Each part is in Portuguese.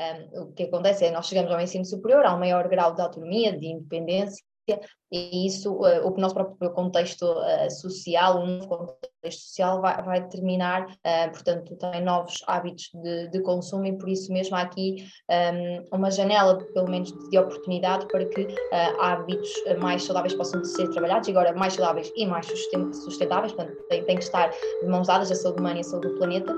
um, o que acontece é nós chegamos ao ensino superior, há um maior grau de autonomia, de independência, e isso, uh, o nosso próprio contexto uh, social, o novo contexto social vai, vai determinar, uh, portanto, também novos hábitos de, de, consumo e por isso mesmo há aqui um, uma janela, pelo menos, de oportunidade para que hábitos mais saudáveis possam ser trabalhados, e agora mais saudáveis e mais sustentáveis, portanto, tem, tem que estar de mãos dadas a saúde humana e a saúde do planeta.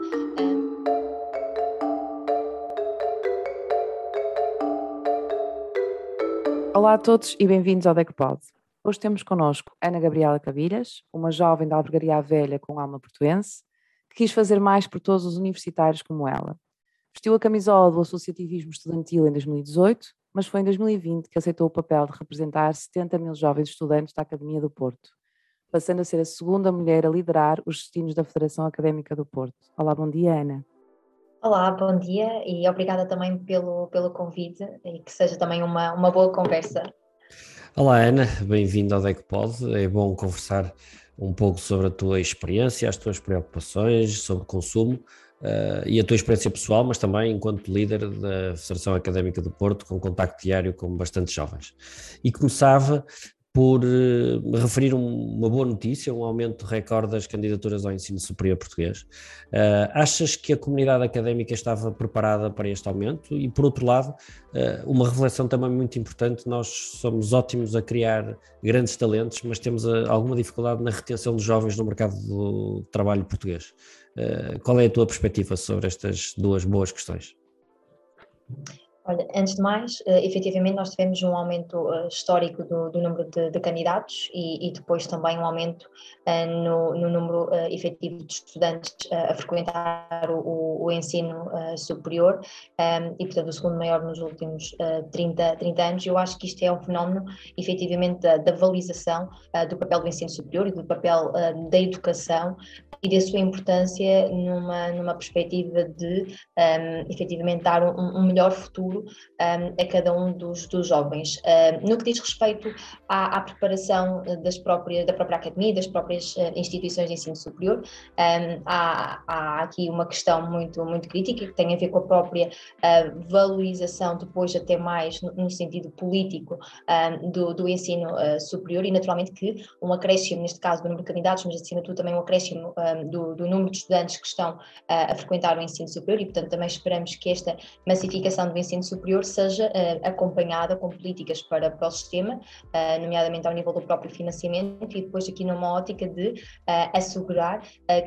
Olá a todos e bem-vindos ao DECPOD. Hoje temos connosco Ana Gabriela Cabilhas, uma jovem da Albergaria Velha com alma portuense, que quis fazer mais por todos os universitários como ela. Vestiu a camisola do Associativismo Estudantil em 2018, mas foi em 2020 que aceitou o papel de representar 70 mil jovens estudantes da Academia do Porto, passando a ser a segunda mulher a liderar os destinos da Federação Académica do Porto. Olá, bom dia, Ana. Olá, bom dia e obrigada também pelo, pelo convite e que seja também uma, uma boa conversa. Olá Ana, bem-vindo ao DECPOD, é bom conversar um pouco sobre a tua experiência, as tuas preocupações sobre consumo uh, e a tua experiência pessoal, mas também enquanto líder da Federação Académica do Porto, com contacto diário com bastantes jovens. E começava por uh, referir um, uma boa notícia, um aumento recorde das candidaturas ao ensino superior português. Uh, achas que a comunidade académica estava preparada para este aumento? E, por outro lado, uh, uma revelação também muito importante: nós somos ótimos a criar grandes talentos, mas temos alguma dificuldade na retenção de jovens no mercado do trabalho português. qual é a tua perspectiva sobre estas duas boas questões? Olha, antes de mais, uh, efetivamente nós tivemos um aumento uh, histórico do, do, número de, de candidatos e, e, depois também um aumento uh, no, no, número efetivo de estudantes a frequentar o, o ensino superior um, e, portanto, o segundo maior nos últimos 30, 30 anos. Eu acho que isto é um fenómeno, efetivamente, da, da valorização do papel do ensino superior e do papel da educação e da sua importância numa, numa perspectiva de um, efetivamente dar um, um melhor futuro um, a cada um dos, dos jovens. Um, no que diz respeito à, à, preparação das próprias, da própria academia, das próprias uh, instituições de ensino superior, há, há, aqui uma questão muito, muito crítica que tem a ver com a própria uh, valorização, depois até mais no, no sentido político, do, do ensino uh, superior e naturalmente que um acréscimo, neste caso do número de candidatos, mas acima de tudo também um acréscimo do, do, número de estudantes que estão a frequentar o ensino superior e, portanto, também esperamos que esta massificação do ensino superior seja acompanhada com políticas para, para o sistema, nomeadamente ao nível do próprio financiamento e depois aqui numa ótica de assegurar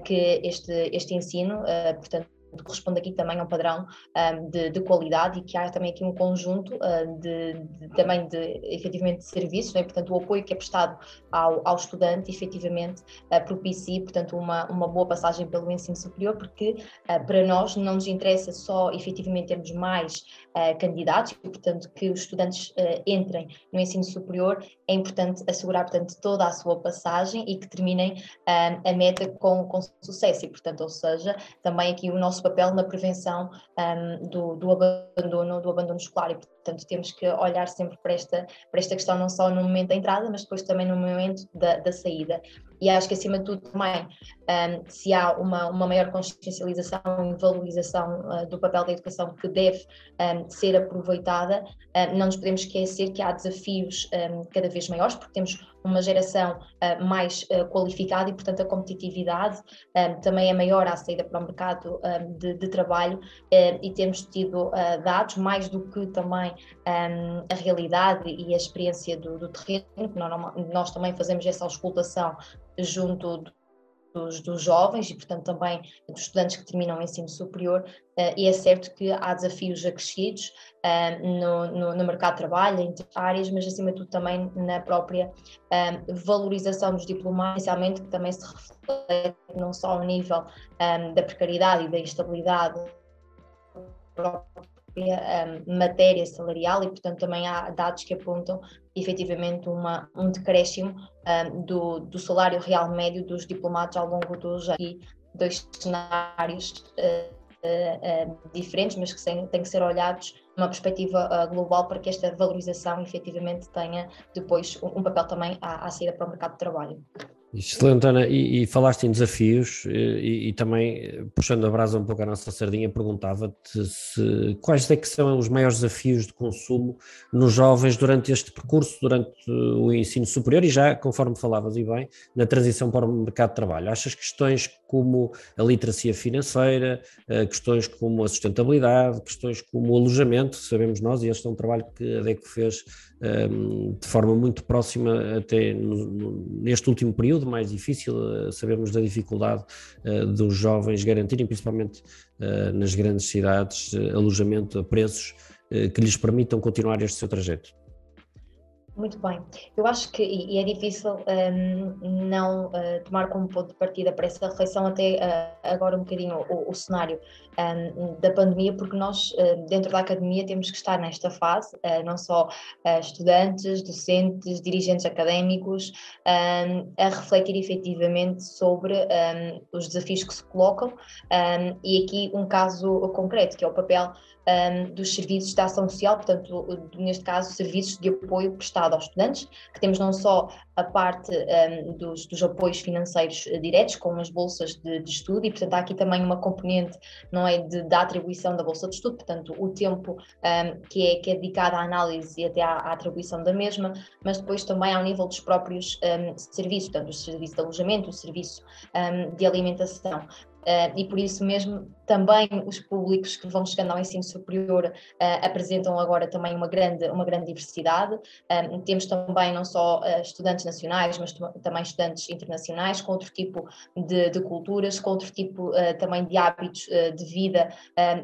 que este, este ensino, portanto, corresponde aqui também a um padrão um, de, de, qualidade e que há também aqui um conjunto uh, de, de, também de efetivamente de serviços, né? portanto o apoio que é prestado ao, ao estudante efetivamente uh, propicia portanto uma, uma boa passagem pelo ensino superior porque uh, para nós não nos interessa só efetivamente termos mais uh, candidatos e portanto que os estudantes entrem no ensino superior, é importante assegurar portanto toda a sua passagem e que terminem a meta com, com sucesso e portanto ou seja também aqui o nosso nosso papel na prevenção um, do, do, abandono, do abandono escolar. E, portanto, temos que olhar sempre para esta, para esta questão, não só no momento da entrada, mas depois também no momento da, da saída. E acho que, acima de tudo, também, um, se há uma, uma maior consciencialização e valorização uh, do papel da educação que deve um, ser aproveitada, uh, não nos podemos esquecer que há desafios cada vez maiores, porque temos uma geração uh, mais uh, qualificada e, portanto, a competitividade um, também é maior à saída para o mercado um, de, de, trabalho uh, e temos tido dados mais do que também um, a realidade e a experiência do, do terreno, nós, nós também fazemos essa auscultação junto dos, dos, jovens e, portanto, também dos estudantes que terminam o ensino superior, uh, e é certo que há desafios acrescidos uh, no, no, no, mercado de trabalho, em áreas, mas acima de tudo também na própria uh, valorização dos diplomados, inicialmente que também se reflete não só ao nível um, da precariedade e da instabilidade um, matéria salarial e, portanto, também há dados que apontam efetivamente uma, um decréscimo um, do, do salário real médio dos diplomados ao longo dos anos. dois cenários uh, uh, uh, diferentes, mas que têm, têm que ser olhados numa perspectiva global para que esta valorização efetivamente tenha depois um, um papel também à, à saída para o mercado de trabalho. Excelente, Ana. E, e, falaste em desafios e, e, também, puxando a brasa um pouco à nossa sardinha, perguntava-te se, quais é que são os maiores desafios de consumo nos jovens durante este percurso, durante o ensino superior e já, conforme falavas e bem, na transição para o mercado de trabalho. Achas questões como a literacia financeira, eh, questões como a sustentabilidade, questões como o alojamento, sabemos nós, e este é um trabalho que a DECO fez de forma muito próxima até no, no, neste último período mais difícil, uh, sabemos da dificuldade uh, dos jovens garantirem, principalmente uh, nas grandes cidades, alojamento a preços que lhes permitam continuar este seu trajeto. Muito bem. Eu acho que, e é difícil um, não uh, tomar como ponto de partida para essa reflexão até uh, agora um bocadinho o, o cenário um, da pandemia, porque nós, uh, dentro da academia, temos que estar nesta fase, não só estudantes, docentes, dirigentes académicos, um, a refletir efetivamente sobre os desafios que se colocam e aqui um caso concreto, que é o papel um, dos serviços de ação social, portanto, neste caso, serviços de apoio prestado aos estudantes, que temos não só a parte um, dos, dos, apoios financeiros eh, diretos, com as bolsas de, de, estudo, e portanto há aqui também uma componente, não é, de, da atribuição da bolsa de estudo, portanto o tempo um, que, é, que é dedicado à análise e até à, à, atribuição da mesma, mas depois também ao nível dos próprios serviços, portanto o serviço de alojamento, o serviço de alimentação. Uh, e por isso mesmo também os públicos que vão chegando ao ensino superior uh, apresentam agora também uma grande, uma grande diversidade. Um, temos também não só uh, estudantes nacionais, mas também estudantes internacionais com outro tipo de, de culturas, com outro tipo também de hábitos de vida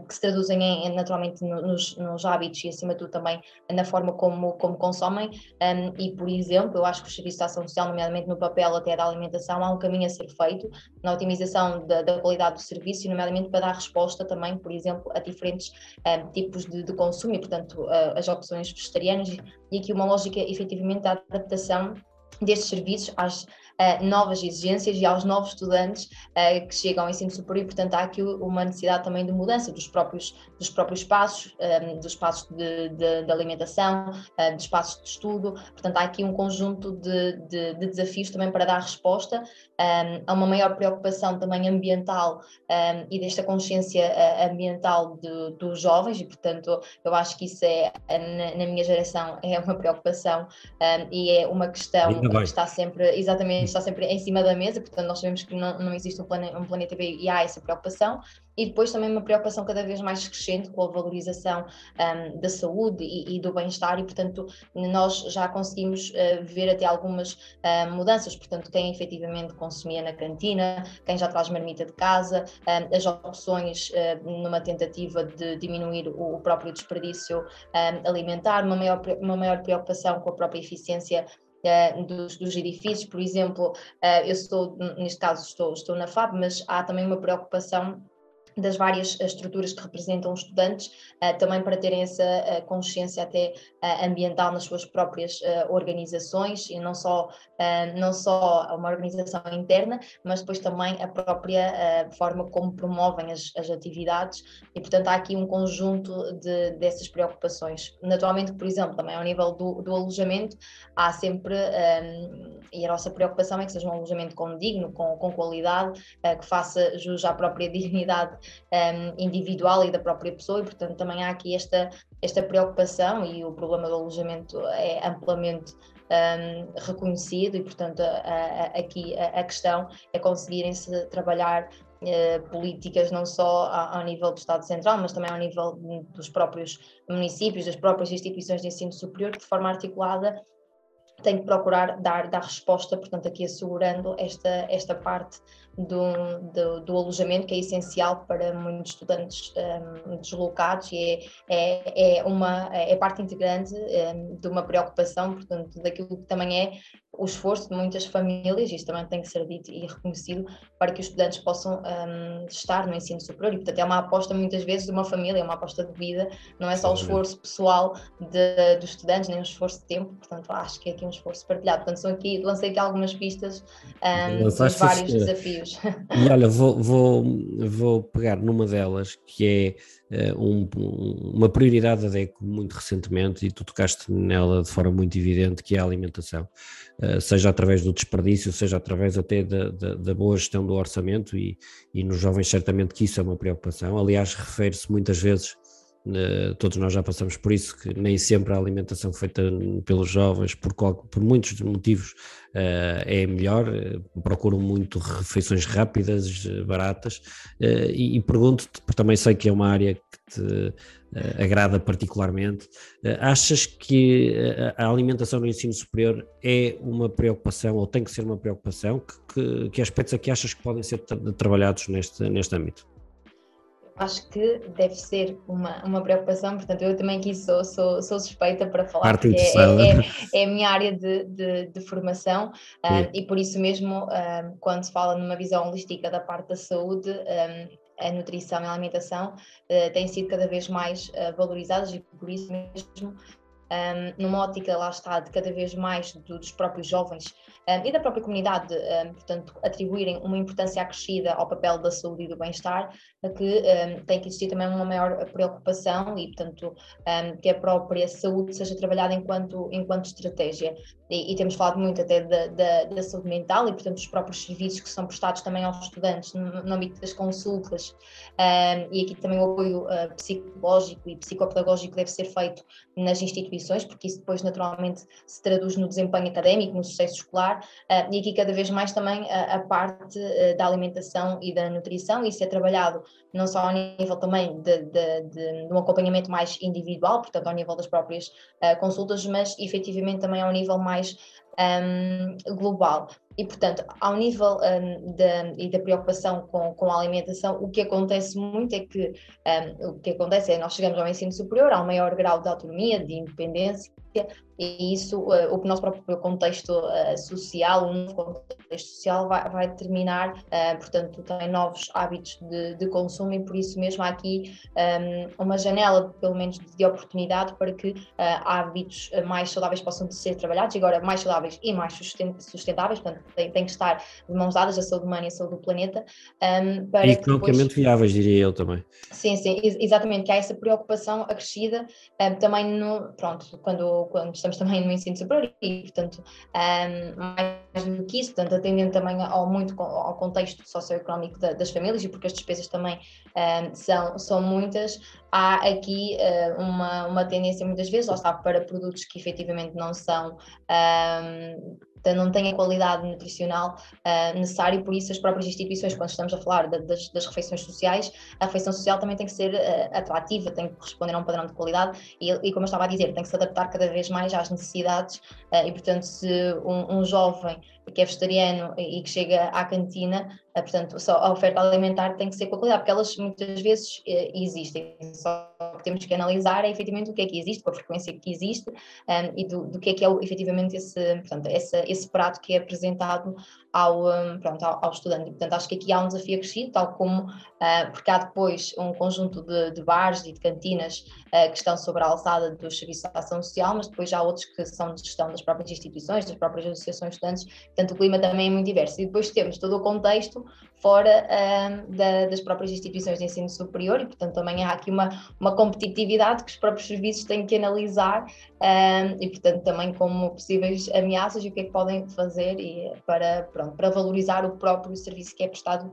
que se traduzem em, naturalmente nos, nos, hábitos e acima de tudo também na forma como, como consomem. Um, e por exemplo, eu acho que o serviço de ação social, nomeadamente no papel até da alimentação, há um caminho a ser feito na otimização da, da qualidade do serviço, nomeadamente para dar resposta também, por exemplo, a diferentes um, tipos de, de, consumo e, portanto, uh, as opções vegetarianas. E aqui uma lógica efetivamente da adaptação destes serviços às uh, novas exigências e aos novos estudantes uh, que chegam ao ensino superior, portanto há aqui uma necessidade também de mudança dos próprios, dos próprios espaços, um, ehm, dos espaços de, de, de alimentação, uh, dos espaços de estudo, portanto há aqui um conjunto de, de, de desafios também para dar resposta um, ehm, a uma maior preocupação também ambiental um, ehm, e desta consciência ambiental dos jovens. E portanto eu acho que isso é, na, na minha geração, é uma preocupação e é uma questão que está sempre, exatamente, está sempre em cima da mesa, portanto nós sabemos que não, não existe um, plane, um planeta B e há essa preocupação, e depois também uma preocupação cada vez mais crescente com a valorização um, da saúde e, e do bem-estar, e portanto nós já conseguimos uh, ver até algumas uh, mudanças, portanto quem efetivamente consumia na cantina, quem já traz marmita de casa, um, as opções uh, numa tentativa de diminuir o, o próprio desperdício um, alimentar, uma maior, uma maior preocupação com a própria eficiência uh, dos, dos, edifícios, por exemplo, uh, eu estou, neste caso estou, estou na FAB, mas há também uma preocupação das várias estruturas que representam os estudantes, uh, também para terem essa uh, consciência até ambiental nas suas próprias organizações e não só, não só uma organização interna, mas depois também a própria forma como promovem as, as, atividades e portanto há aqui um conjunto de, dessas preocupações. Naturalmente, por exemplo, também ao nível do, do alojamento, há sempre, um, e a nossa preocupação é que seja um alojamento condigno, com, com qualidade, que faça jus à própria dignidade um, individual e da própria pessoa, e portanto também há aqui esta, esta preocupação e o problema do alojamento é amplamente um, reconhecido e portanto a, a, aqui a, a, questão é conseguirem-se trabalhar uh, políticas não só ao, nível do Estado Central, mas também ao nível dos próprios municípios, das próprias instituições de ensino superior, de forma articulada tem que procurar dar, dar resposta, portanto, aqui assegurando esta, esta parte do, do, do, alojamento, que é essencial para muitos estudantes um, deslocados e é, é, é, uma, é parte integrante um, de uma preocupação, portanto, daquilo que também é o esforço de muitas famílias, isto também tem que ser dito e reconhecido, para que os estudantes possam um, estar no ensino superior. E, portanto, é uma aposta muitas vezes de uma família, é uma aposta de vida, não é só o esforço pessoal de, dos estudantes, nem o esforço de tempo, portanto, acho que é aqui um esforço partilhado. Portanto, são aqui, lancei aqui algumas pistas um, dos vários desafios. E olha, vou, vou, vou pegar numa delas que é um, uma prioridade da DECO muito recentemente e tu tocaste nela de forma muito evidente, que é a alimentação, seja através do desperdício, seja através até da, da, da boa gestão do orçamento e, e nos jovens certamente que isso é uma preocupação. Aliás, refere-se muitas vezes todos nós já passamos por isso, que nem sempre a alimentação feita pelos jovens, por, por muitos motivos, uh, é melhor, uh, procuram muito refeições rápidas, baratas, e, e pergunto-te, porque também sei que é uma área que te agrada particularmente, achas que a alimentação no ensino superior é uma preocupação, ou tem que ser uma preocupação? Que, que, que aspectos é que achas que podem ser trabalhados neste, neste âmbito? Acho que deve ser uma, uma preocupação, portanto eu também aqui sou, sou, sou suspeita para falar, porque é, é, é, a minha área de, de, de formação um, e por isso mesmo um, quando se fala numa visão holística da parte da saúde, um, a nutrição e a alimentação uh, têm sido cada vez mais valorizadas e por isso mesmo um, numa ótica, lá está, de cada vez mais do, dos próprios jovens um, e da própria comunidade, um, portanto, atribuírem uma importância acrescida ao papel da saúde e do bem-estar, que tem que existir também uma maior preocupação e, portanto, que a própria saúde seja trabalhada enquanto, enquanto estratégia. E, e temos falado muito até da, da, da, saúde mental e, portanto, os próprios serviços que são prestados também aos estudantes no, no âmbito das consultas e aqui também o apoio uh, psicológico e psicopedagógico deve ser feito nas instituições, porque isso depois naturalmente se traduz no desempenho académico, no sucesso escolar, uh, e aqui cada vez mais também a, a parte uh, da alimentação e da nutrição, isso é trabalhado não só ao nível também de, de, de, de um acompanhamento mais individual, portanto ao nível das próprias consultas, mas efetivamente também ao nível mais um, global. E, portanto, ao nível um, da, e da preocupação com, com a alimentação, o que acontece muito é que um, o que acontece é nós chegamos ao ensino superior, há um maior grau de autonomia, de independência, e isso, uh, o nosso próprio contexto uh, social, o novo contexto social vai, vai determinar, uh, portanto, também novos hábitos de, de, consumo e por isso mesmo há aqui um, uma janela, pelo menos, de, de oportunidade para que hábitos mais saudáveis possam ser trabalhados, e agora mais saudáveis e mais sustentáveis, portanto, tem, tem que estar de mãos dadas a saúde humana e a saúde do planeta. Um, para e economicamente depois... viáveis, diria eu também. Sim, sim, exatamente, que há essa preocupação acrescida um, também no, pronto, quando, quando estamos também no ensino superior e, portanto, mais do que isso, portanto, atendendo também ao muito ao contexto socioeconómico da, das famílias e porque as despesas também são, são muitas, há aqui uh, uma, uma tendência muitas vezes, lá está, para produtos que efetivamente não são não têm a qualidade nutricional uh, necessária e por isso as próprias instituições, quando estamos a falar de, das, das, refeições sociais, a refeição social também tem que ser uh, atrativa, tem que corresponder a um padrão de qualidade e, e, como eu estava a dizer, tem que se adaptar cada vez mais às necessidades uh, e portanto se um, um jovem que é vegetariano e que chega à cantina, portanto, só a oferta alimentar tem que ser com a qualidade, porque elas muitas vezes existem, só que temos que analisar é efetivamente o que é que existe, com a frequência que existe um, e do, do, que é que é efetivamente esse, portanto, esse, esse prato que é apresentado ao, um, pronto, ao, ao, estudante. E, portanto, acho que aqui há um desafio acrescido, tal como, uh, porque há depois um conjunto de, de bares e de cantinas uh, que estão sobre a alçada dos serviços de ação social, mas depois há outros que são de gestão das próprias instituições, das próprias associações de estudantes, portanto, o clima também é muito diverso. E depois temos todo o contexto fora uh, da, das próprias instituições de ensino superior, e, portanto, também há aqui uma, uma competitividade que os próprios serviços têm que analisar, e, portanto, também como possíveis ameaças e o que é que podem fazer e, para, pronto, para valorizar o próprio serviço que é prestado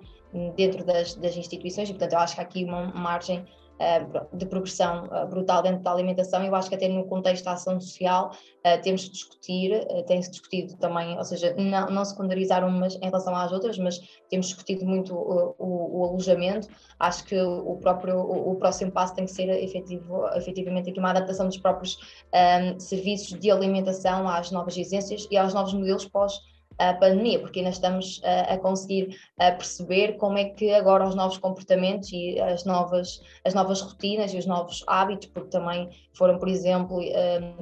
dentro das, das instituições, e, portanto, eu acho que há aqui uma margem eh, de progressão eh, brutal dentro da alimentação. Eu acho que até no contexto da ação social eh, temos que discutir, tem-se discutido também, ou seja, não, não secundarizar umas em relação às outras, mas temos discutido muito o, o, o alojamento. Acho que o próprio o, o, próximo passo tem que ser efetivo, efetivamente aqui uma adaptação dos próprios um, serviços de alimentação às novas exigências e aos novos modelos pós a pandemia, porque ainda estamos a, a conseguir a perceber como é que agora os novos comportamentos e as novas, as novas rotinas e os novos hábitos, porque também foram, por exemplo,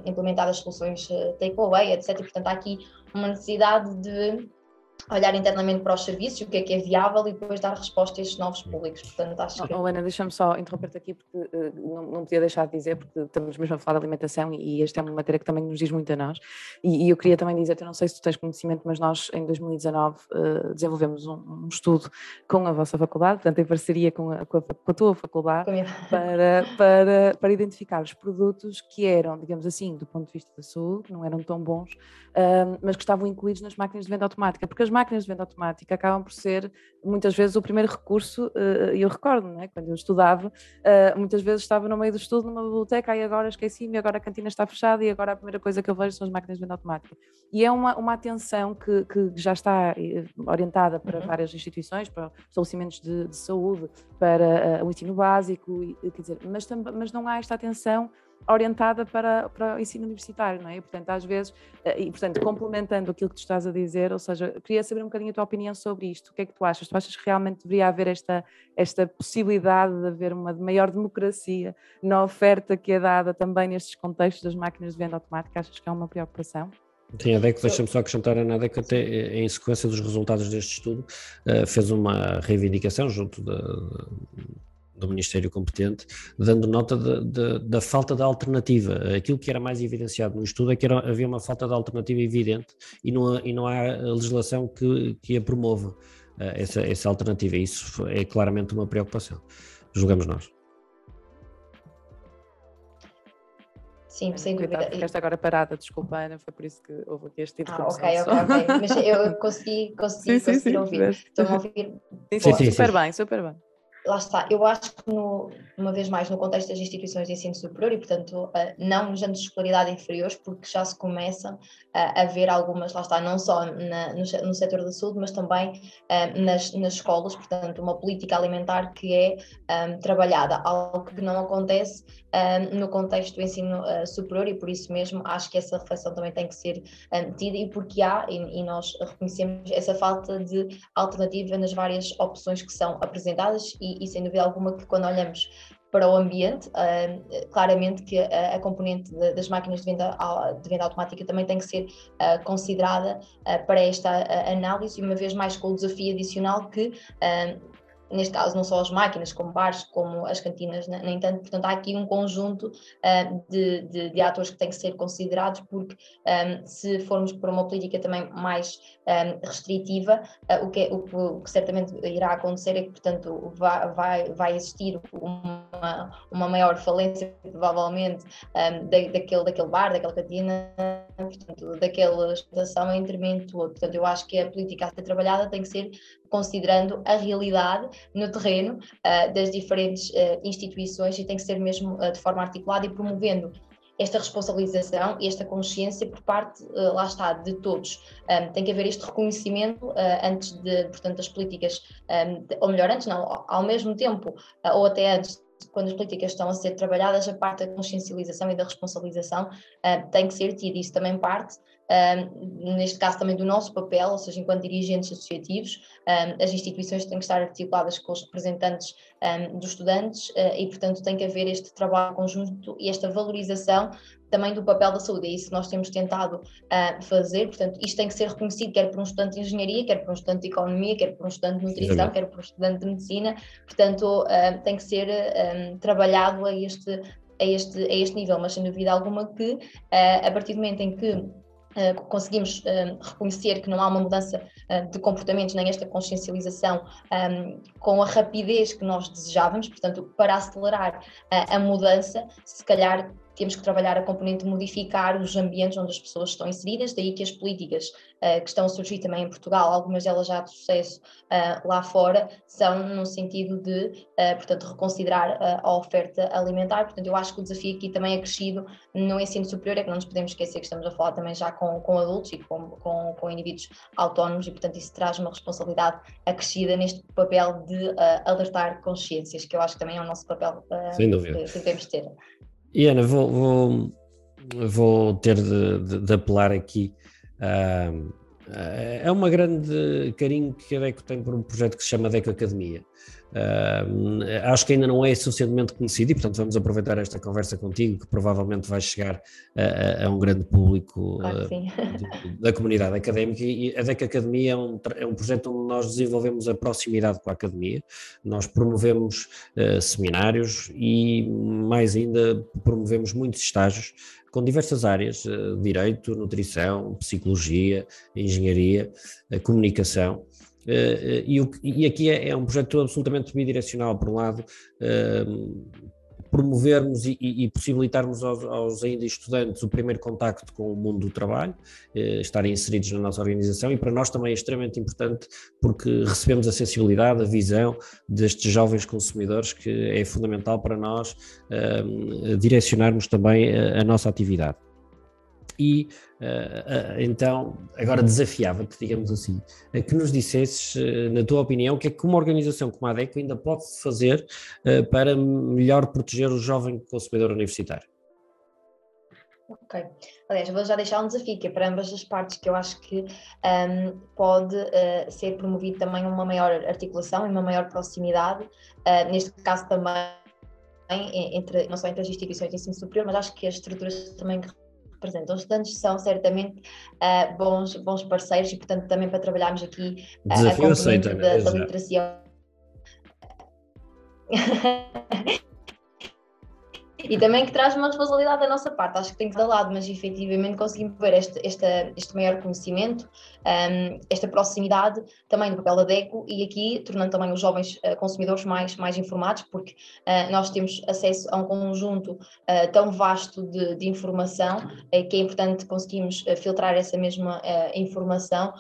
implementadas soluções takeaway, etc. E, portanto, há aqui uma necessidade de olhar internamente para os serviços, o que é que é viável e depois dar resposta a estes novos públicos. Portanto, acho que... Helena, deixa-me só interromper-te aqui porque uh, não, não podia deixar de dizer, porque estamos mesmo a falar de alimentação e, e esta é uma matéria que também nos diz muito a nós. E, e eu queria também dizer, eu não sei se tu tens conhecimento, mas nós em 2019 uh, desenvolvemos um, um, estudo com a vossa faculdade, portanto em parceria com a, com a, com a tua faculdade, para, para, para identificar os produtos que eram, digamos assim, do ponto de vista da saúde, que não eram tão bons, uh, mas que estavam incluídos nas máquinas de venda automática, porque as máquinas de venda automática acabam por ser muitas vezes o primeiro recurso, e eu recordo, né, quando eu estudava, muitas vezes estava no meio do estudo numa biblioteca e agora esqueci-me, agora a cantina está fechada e agora a primeira coisa que eu vejo são as máquinas de venda automática. E é uma, uma atenção que, que já está eh, orientada para uhum. várias instituições, para estabelecimentos de, de saúde, para uh, o ensino básico, e, quer dizer, mas, mas não há esta atenção orientada para, para o ensino universitário, não é? E, portanto, às vezes, eh, e portanto, complementando aquilo que tu estás a dizer, ou seja, queria saber um bocadinho a tua opinião sobre isto. O que é que tu achas? Tu achas que realmente deveria haver esta, esta possibilidade de haver uma maior democracia na oferta que é dada também nestes contextos das máquinas de venda automática? Achas que é uma preocupação? Sim, a DEC, deixa-me só acrescentar a nada que até eh, em sequência dos resultados deste estudo eh, fez uma reivindicação junto da, do Ministério competente, dando nota de, de, da falta de alternativa. Aquilo que era mais evidenciado no estudo é que era, havia uma falta de alternativa evidente e não, e não há legislação que, que a promova, uh, essa, essa alternativa. Isso é claramente uma preocupação, julgamos nós. Sim, sem dúvida. Ficaste agora parada, desculpa, Ana, foi por isso que houve aqui este tipo ah, ok, ok, ok. Mas eu consegui, consegui, sim, consegui sim, ouvir. Estou a ouvir. Sim, sim, sim, super bem, super bem lá está, eu acho que, no, uma vez mais, no contexto das instituições de ensino superior e, portanto, uh, não nos anos de escolaridade inferiores, porque já se começa uh, a ver algumas, lá está, não só na, no, no setor da saúde, mas também uh, nas, nas escolas, portanto, uma política alimentar que é um, trabalhada, algo que não acontece um, no contexto do ensino superior e, por isso mesmo, acho que essa reflexão também tem que ser tida e porque há, e, e nós reconhecemos essa falta de alternativa nas várias opções que são apresentadas e sem dúvida alguma que quando olhamos para o ambiente, uh, claramente que a, a componente de, das máquinas de venda, de venda automática também tem que ser uh, considerada uh, para esta análise, uma vez mais com o desafio adicional que neste caso não só as máquinas, como bares, como as cantinas, né? nem tanto, portanto há aqui um conjunto uh, de, de, de, atores que têm que ser considerados, porque um, se formos para uma política também mais um, restritiva, uh, o, que, é, o, o, que certamente irá acontecer é que, portanto, vai, vai, vai existir uma, uma maior falência, provavelmente, um, da, daquele, daquele bar, daquela cantina, portanto, daquela estação em detrimento outro. Portanto, eu acho que a política a ser trabalhada tem que ser considerando a realidade no terreno uh, das diferentes uh, instituições e tem que ser mesmo uh, de forma articulada e promovendo esta responsabilização e esta consciência por parte, lá está, de todos. Um, tem que haver este reconhecimento antes de, portanto, das políticas, um, ou melhor, antes não, ao mesmo tempo, ou até antes quando as políticas estão a ser trabalhadas, a parte da consciencialização e da responsabilização uh, tem que ser tida. Isso também parte um, neste caso também do nosso papel, ou seja, enquanto dirigentes associativos, um, as instituições têm que estar articuladas com os representantes um, dos estudantes uh, e, portanto, tem que haver este trabalho conjunto e esta valorização também do papel da saúde. É isso que nós temos tentado uh, fazer. Portanto, isto tem que ser reconhecido, quer por um estudante de engenharia, quer por um estudante de economia, quer por um estudante de nutrição, quer por um estudante de medicina. Portanto, uh, tem que ser trabalhado a este, a, este, a este nível, mas sem dúvida alguma que, uh, a partir do momento em que conseguimos uh, reconhecer que não há uma mudança uh, de comportamentos nem esta consciencialização um, com a rapidez que nós desejávamos, portanto, para acelerar a mudança, se calhar temos que trabalhar a componente de modificar os ambientes onde as pessoas estão inseridas, daí que as políticas uh, que estão a surgir também em Portugal, algumas delas já de sucesso uh, lá fora, são no sentido de, uh, portanto, reconsiderar a oferta alimentar. Portanto, eu acho que o desafio aqui também é crescido no ensino superior, é que não nos podemos esquecer que estamos a falar também já com, com adultos e com, com, com indivíduos autónomos e, portanto, isso traz uma responsabilidade acrescida neste papel de alertar consciências, que eu acho que também é o nosso papel Sem dúvida. que, que devemos ter. E Ana, vou, vou, vou ter de, de, de, apelar aqui. Uh, é uma grande carinho que a DECO tem por um projeto que se chama DECO Academia. Uh, acho que ainda não é suficientemente conhecido e, portanto, vamos aproveitar esta conversa contigo, que provavelmente vai chegar a, a, a um grande público uh, da comunidade académica. E a DEC Academia é um, é um projeto onde nós desenvolvemos a proximidade com a academia, nós promovemos uh, seminários e, mais ainda, promovemos muitos estágios com diversas áreas, direito, nutrição, psicologia, engenharia, comunicação. Uh, e, o, e, aqui é, é, um projeto absolutamente bidirecional, por um lado, uh, promovermos e, e possibilitarmos aos, aos, ainda estudantes o primeiro contacto com o mundo do trabalho, uh, estarem inseridos na nossa organização, e para nós também é extremamente importante porque recebemos a sensibilidade, a visão destes jovens consumidores, que é fundamental para nós direcionarmos também a, a nossa atividade e uh, uh, então agora desafiava-te, digamos assim, uh, que nos dissesses, na tua opinião, o que é que uma organização como a ADECO ainda pode fazer para melhor proteger o jovem consumidor universitário? Ok. Aliás, vou já deixar um desafio que é para ambas as partes, que eu acho que um, pode uh, ser promovido também uma maior articulação e uma maior proximidade, uh, neste caso também entre, não só entre as instituições de ensino superior, mas acho que as estruturas também representam. Os estudantes são certamente uh, bons, bons parceiros e, portanto, também para trabalharmos aqui uh, a componente da, né? da literacia. e também que traz uma responsabilidade da nossa parte. Acho que tem que dar lado, mas efetivamente conseguimos ver este, este, este maior conhecimento, um, esta proximidade também do papel da DECO e aqui tornando também os jovens uh, consumidores mais, mais informados, porque uh, nós temos acesso a um conjunto uh, tão vasto de, de informação que é importante conseguirmos filtrar essa mesma informação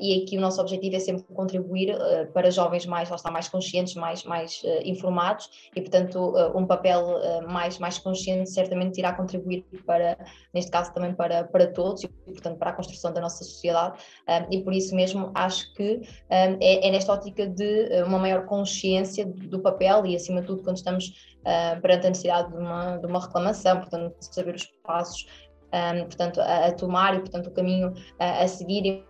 e aqui o nosso objetivo é sempre contribuir para jovens mais, mais conscientes, mais, mais informados e, portanto, um papel mais mais, mais consciente certamente irá contribuir para, neste caso também para, para todos e portanto para a construção da nossa sociedade. Um, e por isso mesmo acho que um, é, é, nesta ótica de eh, uma maior consciência do papel e acima de tudo quando estamos uh, perante a necessidade de uma, de uma reclamação, portanto saber os passos um, portanto, a, a, tomar e portanto o caminho a, a seguir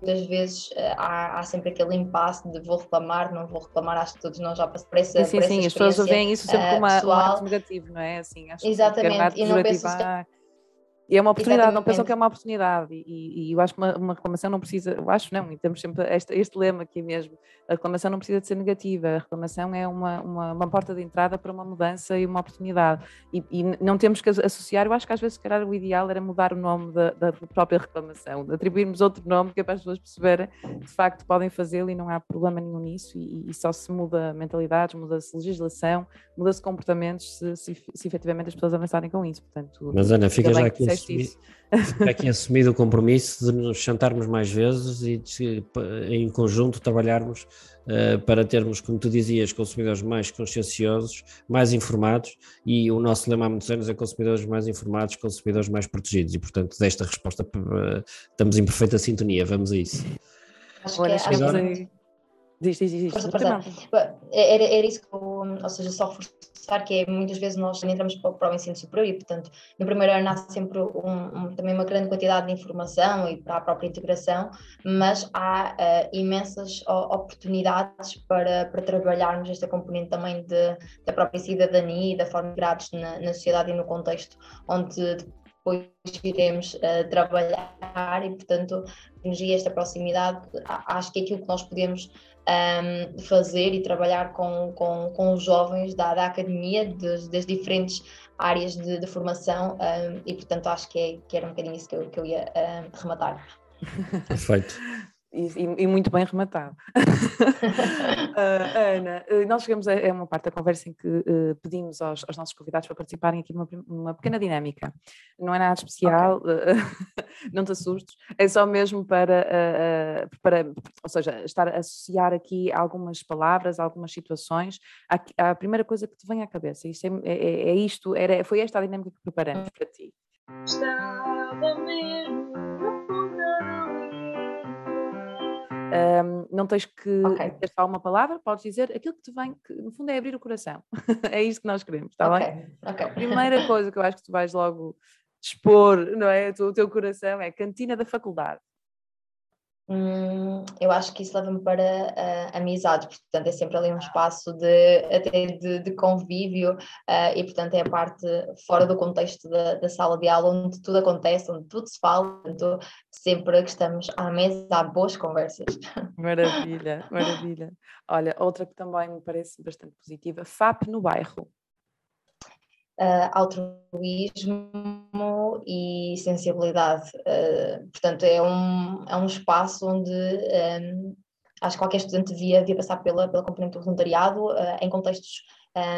muitas vezes uh, há, há, sempre aquele impasse de vou reclamar, não vou reclamar, acho que todos nós já passamos por essa Sim, sim, sim. as pessoas veem isso sempre uh, como uma, um ato negativo, não é? Assim, acho Exatamente, que e não pensam e é uma oportunidade, Exatamente. não pensam que é uma oportunidade. E, e eu acho que uma, uma, reclamação não precisa, eu acho não, e temos sempre este, este, lema aqui mesmo: a reclamação não precisa de ser negativa, a reclamação é uma, uma, uma porta de entrada para uma mudança e uma oportunidade. E, e, não temos que associar, eu acho que às vezes, se calhar, o ideal era mudar o nome da, da própria reclamação, atribuirmos outro nome que é para as pessoas perceberem que de facto podem fazê-lo e não há problema nenhum nisso. E, e só se muda mentalidades, muda-se legislação, muda-se comportamentos se, se, se efetivamente as pessoas avançarem com isso. Portanto, Mas Ana, fica já aqui assumi, fica aqui assumido o compromisso de nos sentarmos mais vezes e de, em conjunto trabalharmos uh, para termos, como tu dizias, consumidores mais conscienciosos, mais informados e o nosso lema há muitos anos é consumidores mais informados, consumidores mais protegidos e portanto desta resposta uh, estamos em perfeita sintonia, vamos a isso. Acho que, é, acho que... Diz, diz, diz. Força, força. Era, era isso que eu, ou seja, só reforçar que é muitas vezes nós entramos para, para o ensino superior e, portanto, no primeiro ano nasce sempre um, um, também uma grande quantidade de informação e para a própria integração, mas há uh, imensas oportunidades para, para trabalharmos esta componente também de, da própria cidadania e da forma de integrados na, na sociedade e no contexto onde depois iremos uh, trabalhar e, portanto, atingir esta proximidade, acho que é aquilo que nós podemos um, fazer e trabalhar com, com, com os jovens da, da academia, das, diferentes áreas de, de formação, um, e portanto acho que, é, que era um bocadinho isso que eu, que eu ia um, rematar. Perfeito. E, e, muito bem rematado. uh, Ana, eh, nós chegamos a, a, uma parte da conversa em que uh, pedimos aos, aos, nossos convidados para participarem aqui numa uma pequena dinâmica. Não é nada especial, okay. uh, não te assustes, é só mesmo para, para, ou seja, estar a associar aqui algumas palavras, algumas situações à, à primeira coisa que te vem à cabeça. Isto é, é, é isto, era, foi esta a dinâmica que preparamos para ti. Estava mesmo Um, não tens que okay. dizer só uma palavra, podes dizer aquilo que te vem, que no fundo é abrir o coração. é isso que nós queremos, está okay. bem? Okay. A primeira coisa que eu acho que tu vais logo expor, não é? O teu coração é cantina da faculdade. Hum, eu acho que isso leva-me para uh, amizades, portanto é sempre ali um espaço de, até de, de convívio uh, e portanto é a parte fora do contexto da, da, sala de aula onde tudo acontece, onde tudo se fala, portanto sempre que estamos à mesa há boas conversas. Maravilha, maravilha. Olha, outra que também me parece bastante positiva, FAP no bairro uh, altruísmo e sensibilidade. Uh, portanto, é um, é um espaço onde um, acho que qualquer estudante devia, devia passar pela, pela componente do voluntariado uh, em contextos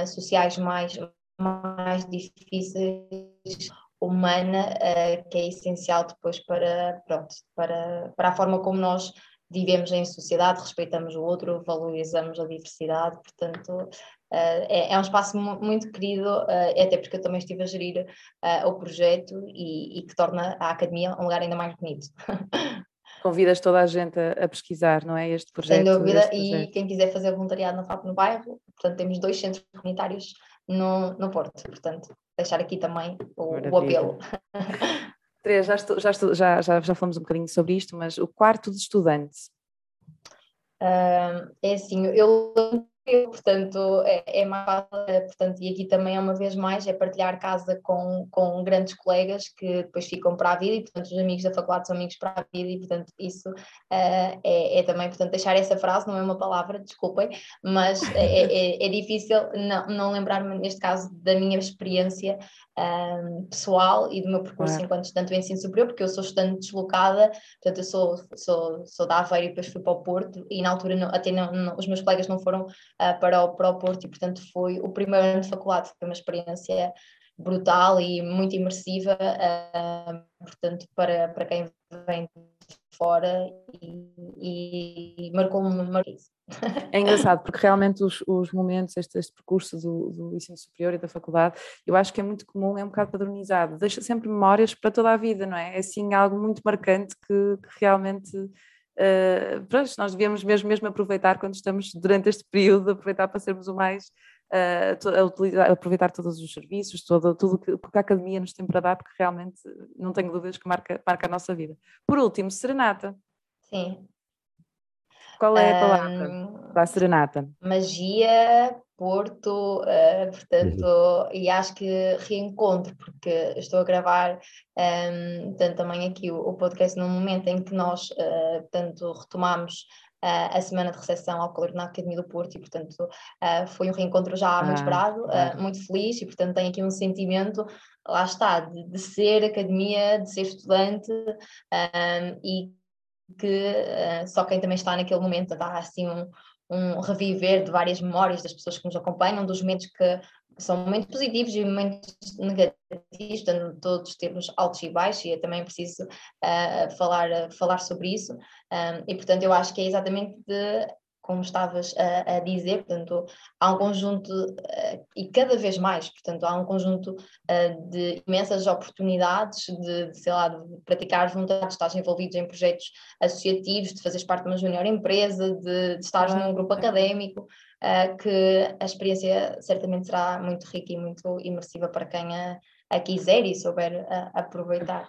sociais mais, mais difíceis, humana, que é essencial depois para, pronto, para, para a forma como nós vivemos em sociedade, respeitamos o outro, valorizamos a diversidade, portanto, Uh, é, é, um espaço muito querido, uh, até porque eu também estive a gerir uh, o projeto e, e, que torna a academia um lugar ainda mais bonito. Convidas toda a gente a, a pesquisar, não é? Este projeto. Sem dúvida, e quem quiser fazer voluntariado no FAP no bairro, portanto, temos dois centros comunitários no, no Porto, portanto, deixar aqui também o, o apelo. Três, já, estou, já, estou, já, já, já falamos um bocadinho sobre isto, mas o quarto de estudante. é assim, eu portanto é, é mais fácil, portanto, e aqui também é uma vez mais, é partilhar casa com, com grandes colegas que depois ficam para a vida e portanto os amigos da faculdade são amigos para a vida e portanto isso uh, é, é, também, portanto deixar essa frase, não é uma palavra, desculpem, mas é, é, é difícil não, não lembrar-me neste caso da minha experiência um, pessoal e do meu percurso enquanto estudante do ensino superior, porque eu sou estudante deslocada, portanto eu sou, sou, sou da Aveiro e depois fui para o Porto e na altura não, até não, não, os meus colegas não foram uh, para, o, para o Porto e portanto foi o primeiro ano de faculdade, foi uma experiência brutal e muito imersiva, uh, portanto para, para quem vem de fora e, e marcou-me é engraçado, porque realmente os, os momentos, este, este percurso do, do, ensino superior e da faculdade, eu acho que é muito comum, é um bocado padronizado, deixa sempre memórias para toda a vida, não é? É assim algo muito marcante que, que realmente uh, pronto, nós devemos mesmo, mesmo aproveitar quando estamos durante este período, aproveitar para sermos o mais uh, a utilizar, aproveitar todos os serviços, todo, tudo que, que a academia nos tem para dar, porque realmente não tenho dúvidas que marca, marca a nossa vida. Por último, Serenata. Sim. Qual é a palavra um, para a serenata? Magia, Porto, uh, portanto, uhum. e acho que reencontro, porque estou a gravar um, portanto, também aqui o, o, podcast num momento em que nós, uh, portanto, retomamos uh, a semana de recepção ao calor na Academia do Porto e, portanto, uh, foi um reencontro já ah, muito esperado, uh, muito feliz e, portanto, tenho aqui um sentimento, lá está, de, de ser academia, de ser estudante e que uh, só quem também está naquele momento dá assim um, um reviver de várias memórias das pessoas que nos acompanham, dos momentos que são momentos positivos e momentos negativos, portanto, todos temos altos e baixos e é também preciso uh, falar, falar sobre isso. Um, e portanto, eu acho que é exatamente de como estavas a, a, dizer, portanto, há um conjunto, uh, e cada vez mais, portanto, há um conjunto uh, de imensas oportunidades de, de, sei lá, de praticar voluntariado, estás envolvido em projetos associativos, de fazeres parte de uma junior empresa, de, de estares num grupo académico, uh, que a experiência certamente será muito rica e muito imersiva para quem a, a quiser e souber aproveitar.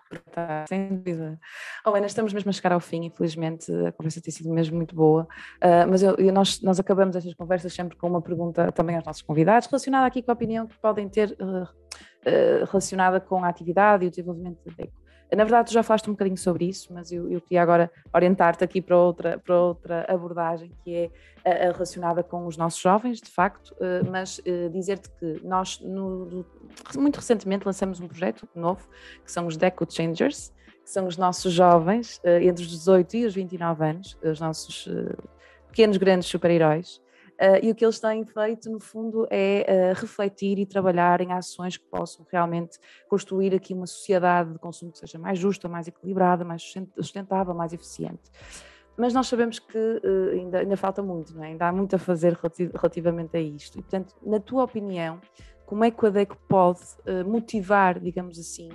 Sem dúvida. Ana, estamos mesmo a chegar ao fim, infelizmente a conversa tem sido mesmo muito boa, uh, mas eu, eu, nós, nós acabamos estas conversas sempre com uma pergunta também aos nossos convidados, relacionada aqui com a opinião que podem ter uh, uh, relacionada com a atividade e o desenvolvimento da. Na verdade, tu já falaste um bocadinho sobre isso, mas eu, eu queria agora orientar-te aqui para outra, para outra abordagem que é uh, relacionada com os nossos jovens, de facto, uh, mas dizer-te que nós, no, muito recentemente, lançamos um projeto novo, que são os Deco Changers, que são os nossos jovens entre os 18 e os 29 anos, os nossos pequenos, grandes super-heróis, e o que eles têm feito, no fundo, é uh, refletir e trabalhar em ações que possam realmente construir aqui uma sociedade de consumo que seja mais justa, mais equilibrada, mais sustentável, mais eficiente. Mas nós sabemos que uh, ainda, ainda falta muito, é? ainda há muito a fazer relativamente a isto. E, portanto, na tua opinião, como é que o ADEC pode motivar, digamos assim,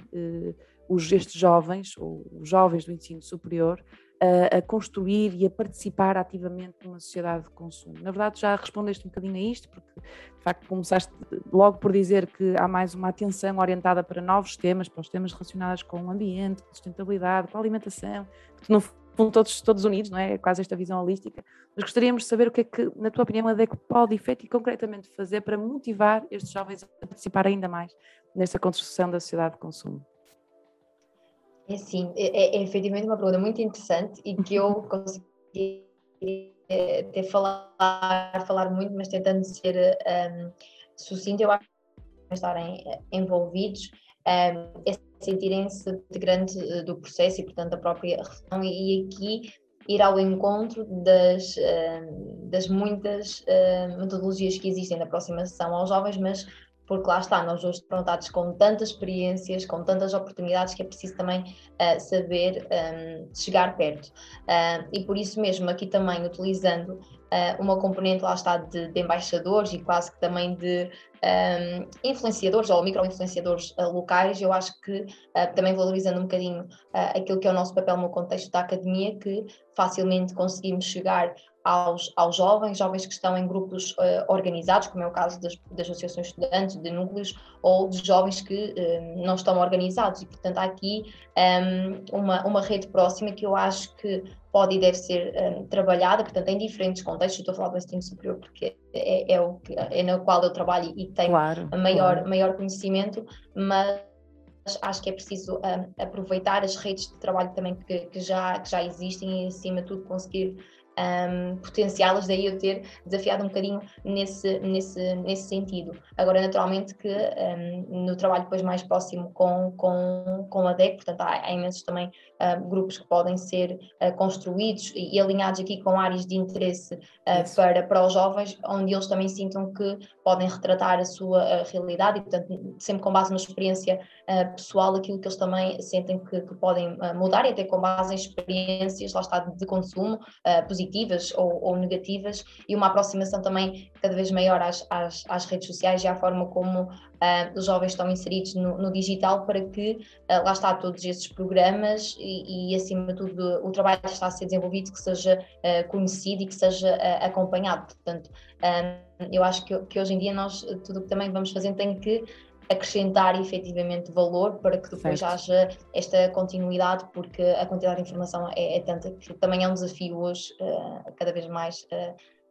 os, estes jovens, ou os jovens do ensino superior, a, a, construir e a participar ativamente numa sociedade de consumo. Na verdade, já respondeste um bocadinho a isto, porque de facto começaste logo por dizer que há mais uma atenção orientada para novos temas, para os temas relacionados com o ambiente, com a sustentabilidade, com a alimentação, que no fundo todos, todos unidos, não é? é? Quase esta visão holística. Mas gostaríamos de saber o que é que, na tua opinião, a DECO pode efetivamente e concretamente fazer para motivar estes jovens a participar ainda mais nesta construção da sociedade de consumo. É sim, é, é, é efetivamente uma pergunta muito interessante e que eu consegui até falar, falar muito, mas tentando ser um, sucinto, eu acho que estarem envolvidos um, é sentirem-se de grande eh, do processo e, portanto, da própria reflexão, e, aqui ir ao encontro das, hum, das muitas metodologias que existem na aproximação aos jovens, mas porque lá está, nós hoje defrontados com tantas experiências, com tantas oportunidades que é preciso também uh, saber um, chegar perto. Uh, e por isso mesmo, aqui também utilizando uh, uma componente, lá está, de, de, embaixadores e quase que também de um, influenciadores ou micro-influenciadores locais, eu acho que também valorizando um bocadinho aquilo que é o nosso papel no contexto da academia, que facilmente conseguimos chegar aos, aos jovens, jovens que estão em grupos uh, organizados, como é o caso das, das associações de estudantes, de núcleos, ou de jovens que uh, não estão organizados. E, portanto, há aqui um, ehm, uma, uma rede próxima que eu acho que pode e deve ser um, ehm, trabalhada, portanto, em diferentes contextos. Estou a falar do ensino superior porque é, é, o que, é no qual eu trabalho e tenho claro, maior, claro. maior conhecimento, mas acho que é preciso um, ehm, aproveitar as redes de trabalho também que, que, já, que já existem e, acima de tudo, conseguir um, potenciá-las, daí eu ter desafiado um bocadinho nesse, nesse, nesse sentido. Agora, naturalmente que um, no trabalho depois mais próximo com, com, com a DEC, portanto há, há imensos também uh, grupos que podem ser uh, construídos e, e, alinhados aqui com áreas de interesse uh, para, para os jovens, onde eles também sintam que podem retratar a sua realidade e, portanto, sempre com base na experiência pessoal, aquilo que eles também sentem que, que podem mudar e até com base em experiências, lá está, de consumo positivas ou, ou, negativas e uma aproximação também cada vez maior às, às, às redes sociais e à forma como uh, os jovens estão inseridos no, no digital para que uh, lá está todos estes programas e, e, acima de tudo o trabalho que está a ser desenvolvido que seja uh, conhecido e que seja acompanhado. Portanto, eu acho que, que, hoje em dia nós tudo o que também vamos fazendo tem que acrescentar efetivamente valor para que depois certo. haja esta continuidade, porque a quantidade de informação é, é tanta que também é um desafio hoje, cada vez mais,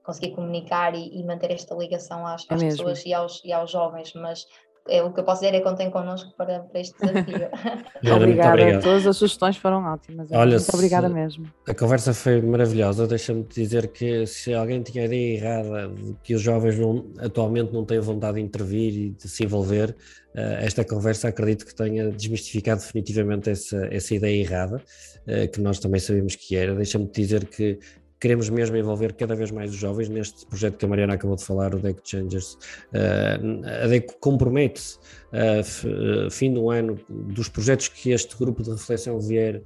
conseguir comunicar e, e, manter esta ligação às, é às pessoas e aos, e aos jovens, mas é, o que eu posso dizer é que contem connosco para, para este desafio. obrigada, todas as sugestões foram ótimas. Olha, muito obrigada mesmo. A conversa foi maravilhosa. Deixa-me dizer que se alguém tinha a ideia errada de que os jovens não, atualmente não têm vontade de intervir e de se envolver, uh, esta conversa acredito que tenha desmistificado definitivamente essa, essa ideia errada, uh, que nós também sabemos que era. Deixa-me dizer que queremos mesmo envolver cada vez mais os jovens neste projeto que a Mariana acabou de falar, o Deco Changers. Uh, a Deco compromete-se, uh, fim do ano, dos projetos que este grupo de reflexão vier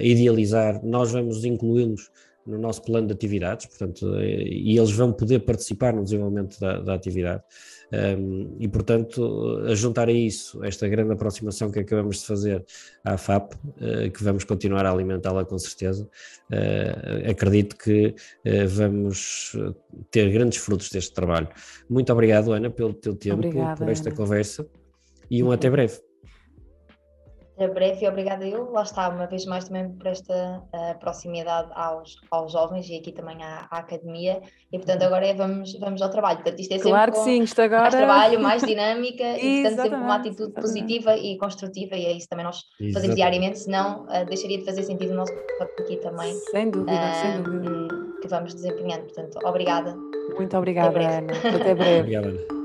idealizar, nós vamos incluí-los no nosso plano de atividades, portanto, e eles vão poder participar no desenvolvimento da, da atividade. Um, e, portanto, a juntar a isso esta grande aproximação que acabamos de fazer à FAP, uh, que vamos continuar a alimentá-la com certeza, uh, acredito que uh, vamos ter grandes frutos deste trabalho. Muito obrigado, Ana, pelo teu tempo, Obrigada, por esta Ana. conversa e um até breve breve e obrigada eu. Lá está, uma vez mais também por esta uh, proximidade aos, aos jovens e aqui também à, à, academia. E portanto agora é, vamos, vamos ao trabalho. Portanto, isto é sempre claro que sim, isto agora... mais trabalho, mais dinâmica e portanto sempre uma atitude exatamente. positiva e construtiva e é isso também nós exatamente. fazemos diariamente, senão uh, deixaria de fazer sentido o nosso papel aqui também. Sem dúvida, uh, sem dúvida. Que vamos desempenhando. Portanto, obrigada. Muito obrigada, Ana. Até breve. Obrigada, Ana.